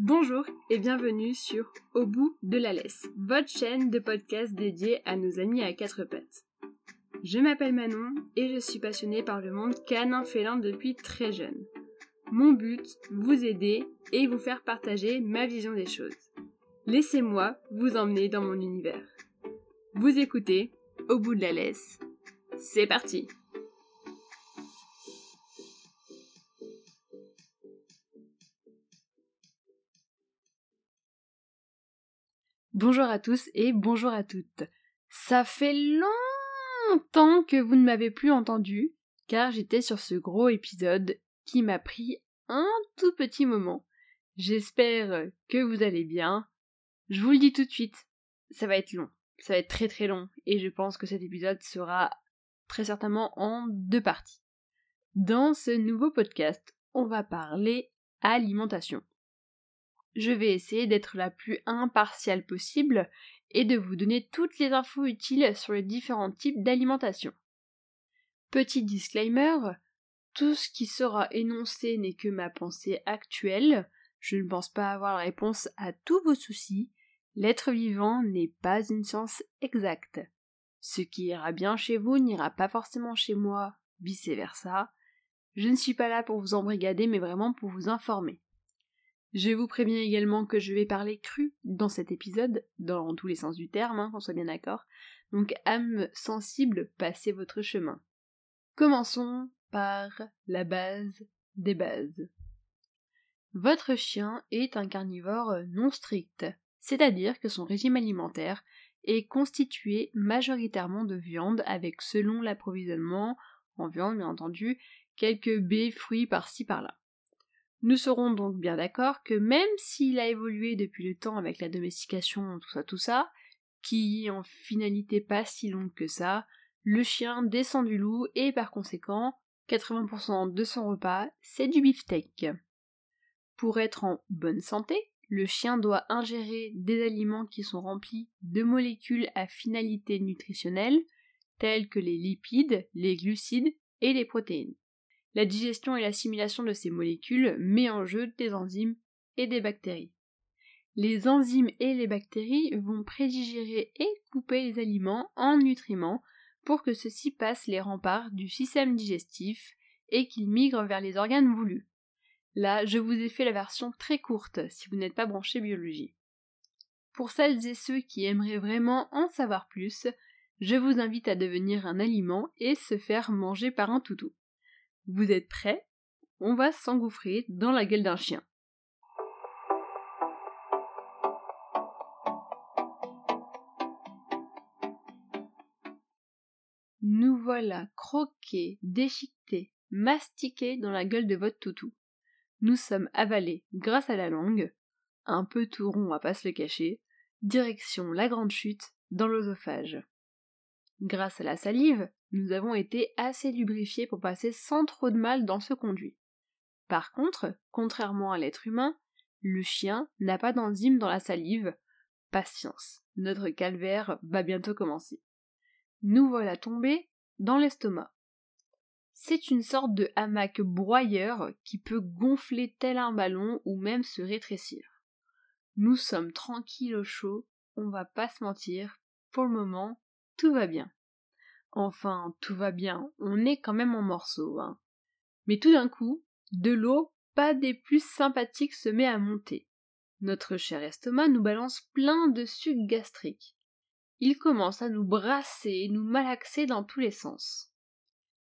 Bonjour et bienvenue sur Au bout de la laisse, votre chaîne de podcast dédiée à nos amis à quatre pattes. Je m'appelle Manon et je suis passionnée par le monde canin félin depuis très jeune. Mon but, vous aider et vous faire partager ma vision des choses. Laissez-moi vous emmener dans mon univers. Vous écoutez Au bout de la laisse. C'est parti Bonjour à tous et bonjour à toutes. Ça fait longtemps que vous ne m'avez plus entendu, car j'étais sur ce gros épisode qui m'a pris un tout petit moment. J'espère que vous allez bien. Je vous le dis tout de suite, ça va être long. Ça va être très très long et je pense que cet épisode sera très certainement en deux parties. Dans ce nouveau podcast, on va parler alimentation je vais essayer d'être la plus impartiale possible et de vous donner toutes les infos utiles sur les différents types d'alimentation. Petit disclaimer, tout ce qui sera énoncé n'est que ma pensée actuelle, je ne pense pas avoir la réponse à tous vos soucis, l'être vivant n'est pas une science exacte. Ce qui ira bien chez vous n'ira pas forcément chez moi, vice versa. Je ne suis pas là pour vous embrigader mais vraiment pour vous informer. Je vous préviens également que je vais parler cru dans cet épisode, dans tous les sens du terme, hein, qu'on soit bien d'accord. Donc âme sensible, passez votre chemin. Commençons par la base des bases. Votre chien est un carnivore non strict, c'est-à-dire que son régime alimentaire est constitué majoritairement de viande avec selon l'approvisionnement en viande bien entendu quelques baies, fruits par-ci par-là. Nous serons donc bien d'accord que même s'il a évolué depuis le temps avec la domestication, tout ça, tout ça, qui en finalité pas si longue que ça, le chien descend du loup et par conséquent, 80% de son repas, c'est du beefsteak. Pour être en bonne santé, le chien doit ingérer des aliments qui sont remplis de molécules à finalité nutritionnelle, telles que les lipides, les glucides et les protéines. La digestion et l'assimilation de ces molécules met en jeu des enzymes et des bactéries. Les enzymes et les bactéries vont prédigérer et couper les aliments en nutriments pour que ceux-ci passent les remparts du système digestif et qu'ils migrent vers les organes voulus. Là, je vous ai fait la version très courte si vous n'êtes pas branché biologie. Pour celles et ceux qui aimeraient vraiment en savoir plus, je vous invite à devenir un aliment et se faire manger par un toutou. Vous êtes prêts? On va s'engouffrer dans la gueule d'un chien. Nous voilà croqués, déchiquetés, mastiqués dans la gueule de votre toutou. Nous sommes avalés grâce à la langue, un peu tout rond à pas se le cacher, direction la grande chute dans l'osophage. Grâce à la salive, nous avons été assez lubrifiés pour passer sans trop de mal dans ce conduit. Par contre, contrairement à l'être humain, le chien n'a pas d'enzyme dans la salive. Patience, notre calvaire va bientôt commencer. Nous voilà tombés dans l'estomac. C'est une sorte de hamac broyeur qui peut gonfler tel un ballon ou même se rétrécir. Nous sommes tranquilles au chaud, on va pas se mentir, pour le moment, tout va bien. Enfin, tout va bien, on est quand même en morceaux, hein. Mais tout d'un coup, de l'eau, pas des plus sympathiques, se met à monter. Notre cher estomac nous balance plein de sucs gastriques. Il commence à nous brasser et nous malaxer dans tous les sens.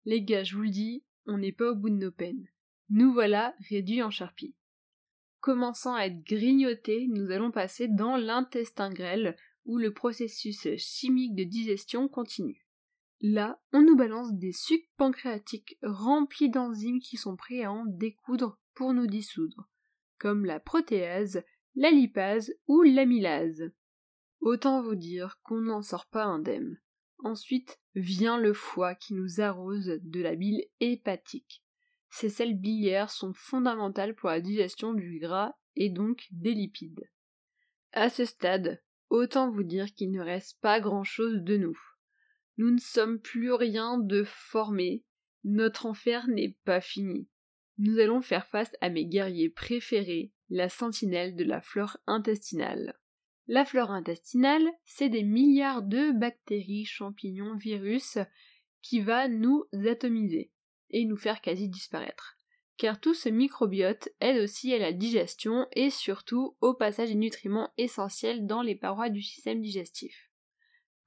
Les gars, je vous le dis, on n'est pas au bout de nos peines. Nous voilà réduits en charpie. Commençant à être grignotés, nous allons passer dans l'intestin grêle, où le processus chimique de digestion continue. Là, on nous balance des sucs pancréatiques remplis d'enzymes qui sont prêts à en découdre pour nous dissoudre, comme la protéase, la lipase ou l'amylase. Autant vous dire qu'on n'en sort pas indemne. Ensuite vient le foie qui nous arrose de la bile hépatique. Ces sels biliaires sont fondamentales pour la digestion du gras et donc des lipides. À ce stade, autant vous dire qu'il ne reste pas grand chose de nous. Nous ne sommes plus rien de formé. Notre enfer n'est pas fini. Nous allons faire face à mes guerriers préférés, la sentinelle de la flore intestinale. La flore intestinale, c'est des milliards de bactéries, champignons, virus qui va nous atomiser et nous faire quasi disparaître. Car tout ce microbiote aide aussi à la digestion et surtout au passage des nutriments essentiels dans les parois du système digestif.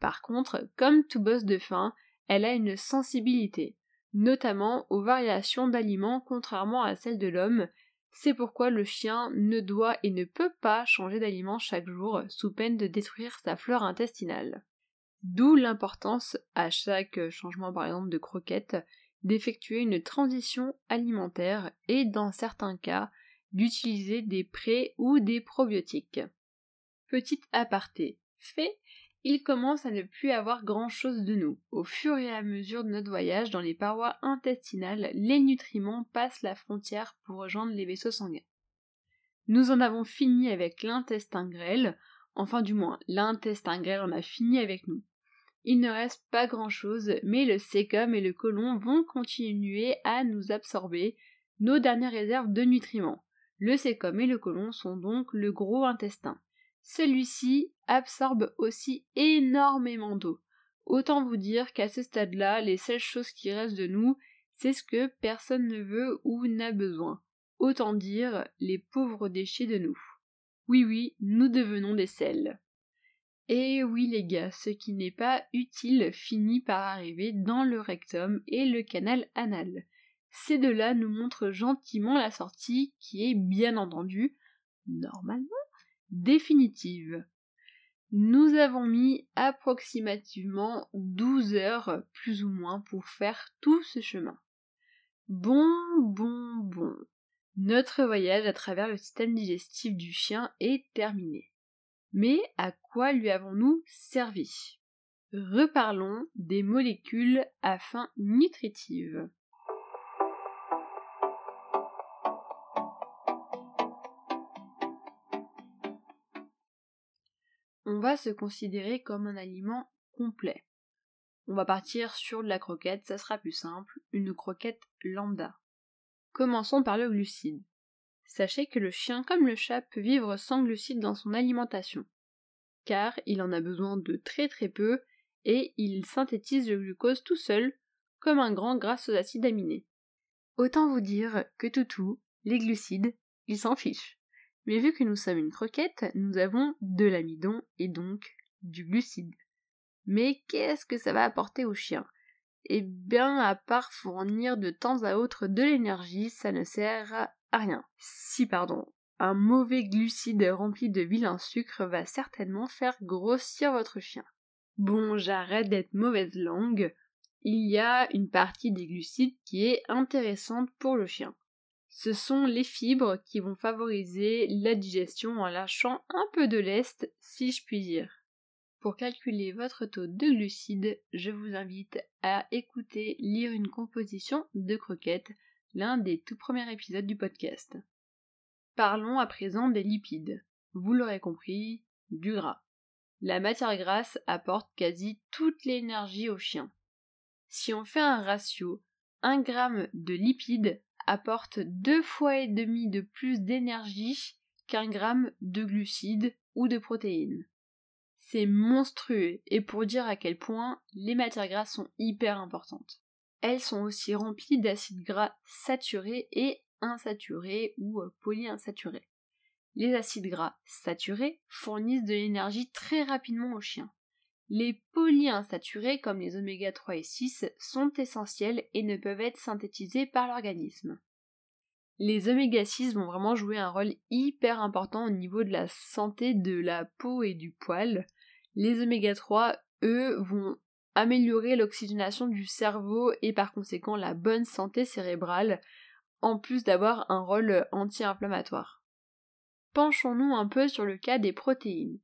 Par contre, comme tout boss de faim, elle a une sensibilité, notamment aux variations d'aliments contrairement à celle de l'homme, c'est pourquoi le chien ne doit et ne peut pas changer d'aliment chaque jour sous peine de détruire sa flore intestinale. D'où l'importance, à chaque changement par exemple de croquette, d'effectuer une transition alimentaire et dans certains cas d'utiliser des pré ou des probiotiques. Petite aparté, fait il commence à ne plus avoir grand-chose de nous. Au fur et à mesure de notre voyage dans les parois intestinales, les nutriments passent la frontière pour rejoindre les vaisseaux sanguins. Nous en avons fini avec l'intestin grêle, enfin du moins l'intestin grêle en a fini avec nous. Il ne reste pas grand-chose, mais le sécum et le côlon vont continuer à nous absorber nos dernières réserves de nutriments. Le sécum et le côlon sont donc le gros intestin. Celui-ci absorbe aussi énormément d'eau. Autant vous dire qu'à ce stade-là, les seules choses qui restent de nous, c'est ce que personne ne veut ou n'a besoin. Autant dire les pauvres déchets de nous. Oui oui, nous devenons des sels. Et oui les gars, ce qui n'est pas utile finit par arriver dans le rectum et le canal anal. Ces deux-là nous montrent gentiment la sortie qui est bien entendu, normalement, définitive. Nous avons mis approximativement 12 heures plus ou moins pour faire tout ce chemin. Bon, bon, bon. Notre voyage à travers le système digestif du chien est terminé. Mais à quoi lui avons-nous servi? Reparlons des molécules à fin nutritive. On va se considérer comme un aliment complet. On va partir sur de la croquette, ça sera plus simple, une croquette lambda. Commençons par le glucide. Sachez que le chien comme le chat peut vivre sans glucides dans son alimentation, car il en a besoin de très très peu et il synthétise le glucose tout seul, comme un grand grâce aux acides aminés. Autant vous dire que toutou, les glucides, il s'en fiche. Mais vu que nous sommes une croquette, nous avons de l'amidon et donc du glucide. Mais qu'est-ce que ça va apporter au chien? Eh bien, à part fournir de temps à autre de l'énergie, ça ne sert à rien. Si, pardon, un mauvais glucide rempli de vilain sucre va certainement faire grossir votre chien. Bon, j'arrête d'être mauvaise langue. Il y a une partie des glucides qui est intéressante pour le chien ce sont les fibres qui vont favoriser la digestion en lâchant un peu de lest, si je puis dire. Pour calculer votre taux de glucides, je vous invite à écouter lire une composition de croquettes, l'un des tout premiers épisodes du podcast. Parlons à présent des lipides. Vous l'aurez compris, du gras. La matière grasse apporte quasi toute l'énergie au chien. Si on fait un ratio 1 g de lipides apporte deux fois et demi de plus d'énergie qu'un gramme de glucides ou de protéines. C'est monstrueux et pour dire à quel point les matières grasses sont hyper importantes. Elles sont aussi remplies d'acides gras saturés et insaturés ou euh, polyinsaturés. Les acides gras saturés fournissent de l'énergie très rapidement aux chiens. Les polyinsaturés, comme les oméga 3 et 6, sont essentiels et ne peuvent être synthétisés par l'organisme. Les oméga 6 vont vraiment jouer un rôle hyper important au niveau de la santé de la peau et du poil. Les oméga 3, eux, vont améliorer l'oxygénation du cerveau et par conséquent la bonne santé cérébrale, en plus d'avoir un rôle anti-inflammatoire. Penchons-nous un peu sur le cas des protéines.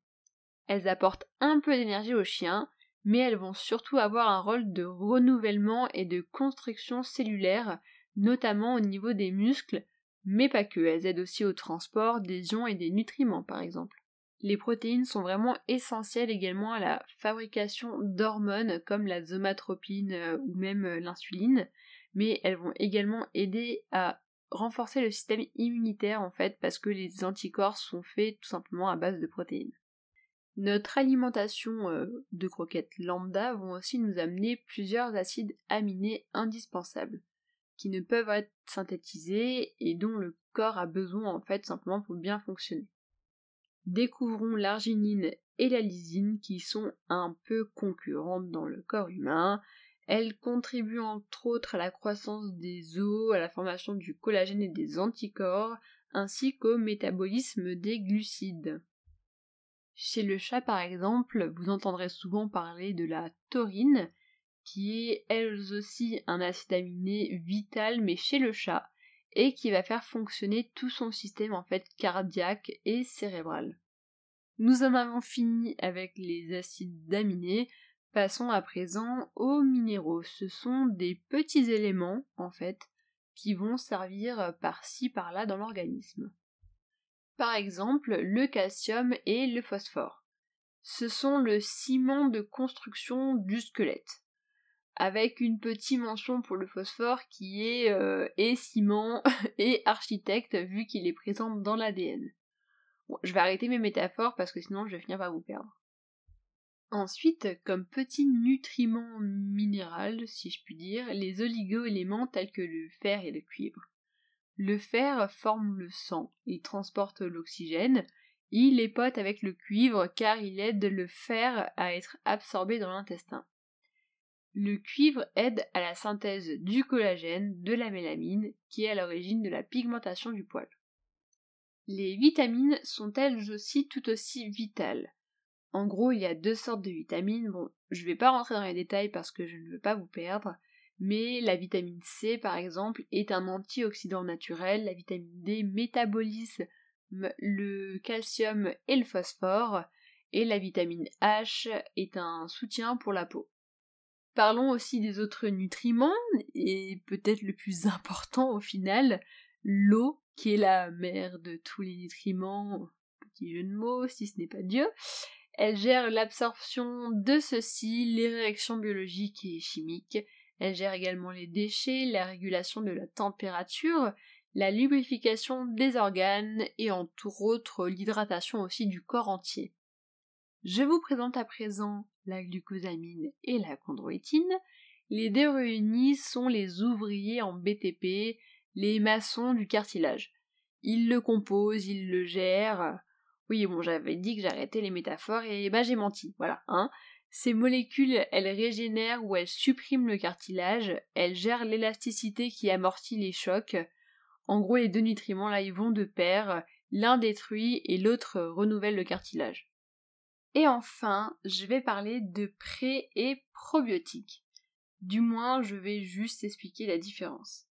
Elles apportent un peu d'énergie aux chiens, mais elles vont surtout avoir un rôle de renouvellement et de construction cellulaire, notamment au niveau des muscles, mais pas que, elles aident aussi au transport des ions et des nutriments par exemple. Les protéines sont vraiment essentielles également à la fabrication d'hormones comme la zomatropine euh, ou même euh, l'insuline, mais elles vont également aider à renforcer le système immunitaire en fait parce que les anticorps sont faits tout simplement à base de protéines. Notre alimentation euh, de croquettes lambda vont aussi nous amener plusieurs acides aminés indispensables qui ne peuvent être synthétisés et dont le corps a besoin en fait simplement pour bien fonctionner. Découvrons l'arginine et la lysine qui sont un peu concurrentes dans le corps humain. Elles contribuent entre autres à la croissance des os, à la formation du collagène et des anticorps, ainsi qu'au métabolisme des glucides. Chez le chat par exemple, vous entendrez souvent parler de la taurine, qui est elle aussi un acide aminé vital mais chez le chat, et qui va faire fonctionner tout son système en fait cardiaque et cérébral. Nous en avons fini avec les acides aminés, passons à présent aux minéraux. Ce sont des petits éléments en fait qui vont servir par-ci par-là dans l'organisme. Par exemple, le calcium et le phosphore. Ce sont le ciment de construction du squelette avec une petite mention pour le phosphore qui est euh, et ciment et architecte vu qu'il est présent dans l'ADN. Je vais arrêter mes métaphores parce que sinon je vais finir par vous perdre. Ensuite, comme petit nutriment minéral, si je puis dire, les oligo-éléments tels que le fer et le cuivre. Le fer forme le sang, il transporte l'oxygène, il est pote avec le cuivre car il aide le fer à être absorbé dans l'intestin. Le cuivre aide à la synthèse du collagène, de la mélamine, qui est à l'origine de la pigmentation du poil. Les vitamines sont elles aussi tout aussi vitales. En gros, il y a deux sortes de vitamines. Bon, je vais pas rentrer dans les détails parce que je ne veux pas vous perdre, mais la vitamine C, par exemple, est un antioxydant naturel. La vitamine D métabolise le calcium et le phosphore, et la vitamine H est un soutien pour la peau. Parlons aussi des autres nutriments, et peut-être le plus important au final, l'eau, qui est la mère de tous les nutriments, petit jeu de mots, si ce n'est pas Dieu. Elle gère l'absorption de ceux-ci, les réactions biologiques et chimiques. Elle gère également les déchets, la régulation de la température, la lubrification des organes et entre autres l'hydratation aussi du corps entier. Je vous présente à présent la glucosamine et la chondroïtine. Les deux réunis sont les ouvriers en BTP, les maçons du cartilage. Ils le composent, ils le gèrent. Oui, bon, j'avais dit que j'arrêtais les métaphores et bah j'ai menti, voilà, hein. Ces molécules, elles régénèrent ou elles suppriment le cartilage, elles gèrent l'élasticité qui amortit les chocs. En gros, les deux nutriments là, ils vont de pair, l'un détruit et l'autre renouvelle le cartilage. Et enfin, je vais parler de pré et probiotiques. Du moins, je vais juste expliquer la différence.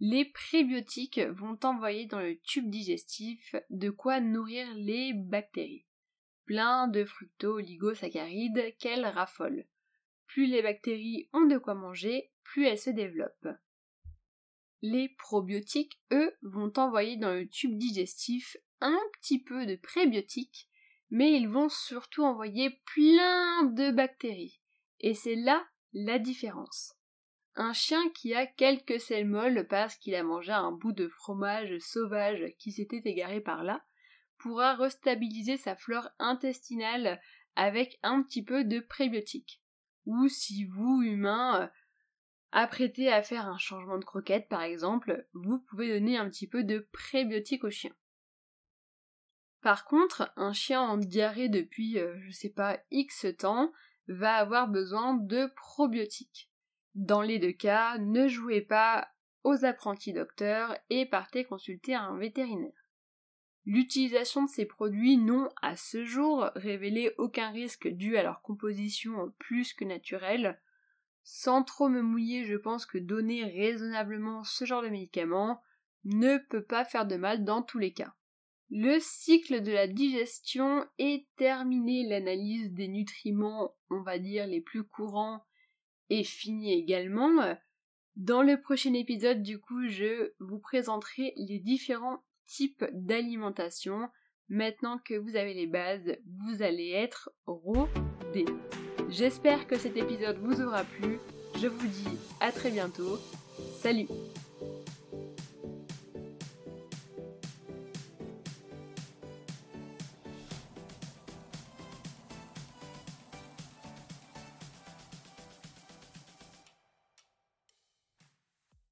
Les prébiotiques vont envoyer dans le tube digestif de quoi nourrir les bactéries. Plein de fructo-oligosaccharides qu'elles raffolent. Plus les bactéries ont de quoi manger, plus elles se développent. Les probiotiques, eux, vont envoyer dans le tube digestif un petit peu de prébiotiques mais ils vont surtout envoyer plein de bactéries. Et c'est là la différence. Un chien qui a quelques selles molles parce qu'il a mangé un bout de fromage sauvage qui s'était égaré par là, pourra restabiliser sa flore intestinale avec un petit peu de prébiotiques. Ou si vous, humains, apprêtez à faire un changement de croquette par exemple, vous pouvez donner un petit peu de prébiotiques au chien. Par contre, un chien en diarrhée depuis, euh, je sais pas, X temps, va avoir besoin de probiotiques. Dans les deux cas, ne jouez pas aux apprentis docteurs et partez consulter un vétérinaire. L'utilisation de ces produits n'ont à ce jour révélé aucun risque dû à leur composition plus que naturelle. Sans trop me mouiller, je pense que donner raisonnablement ce genre de médicaments ne peut pas faire de mal dans tous les cas. Le cycle de la digestion est terminé, l'analyse des nutriments, on va dire, les plus courants est finie également. Dans le prochain épisode, du coup, je vous présenterai les différents types d'alimentation. Maintenant que vous avez les bases, vous allez être rodés. J'espère que cet épisode vous aura plu. Je vous dis à très bientôt. Salut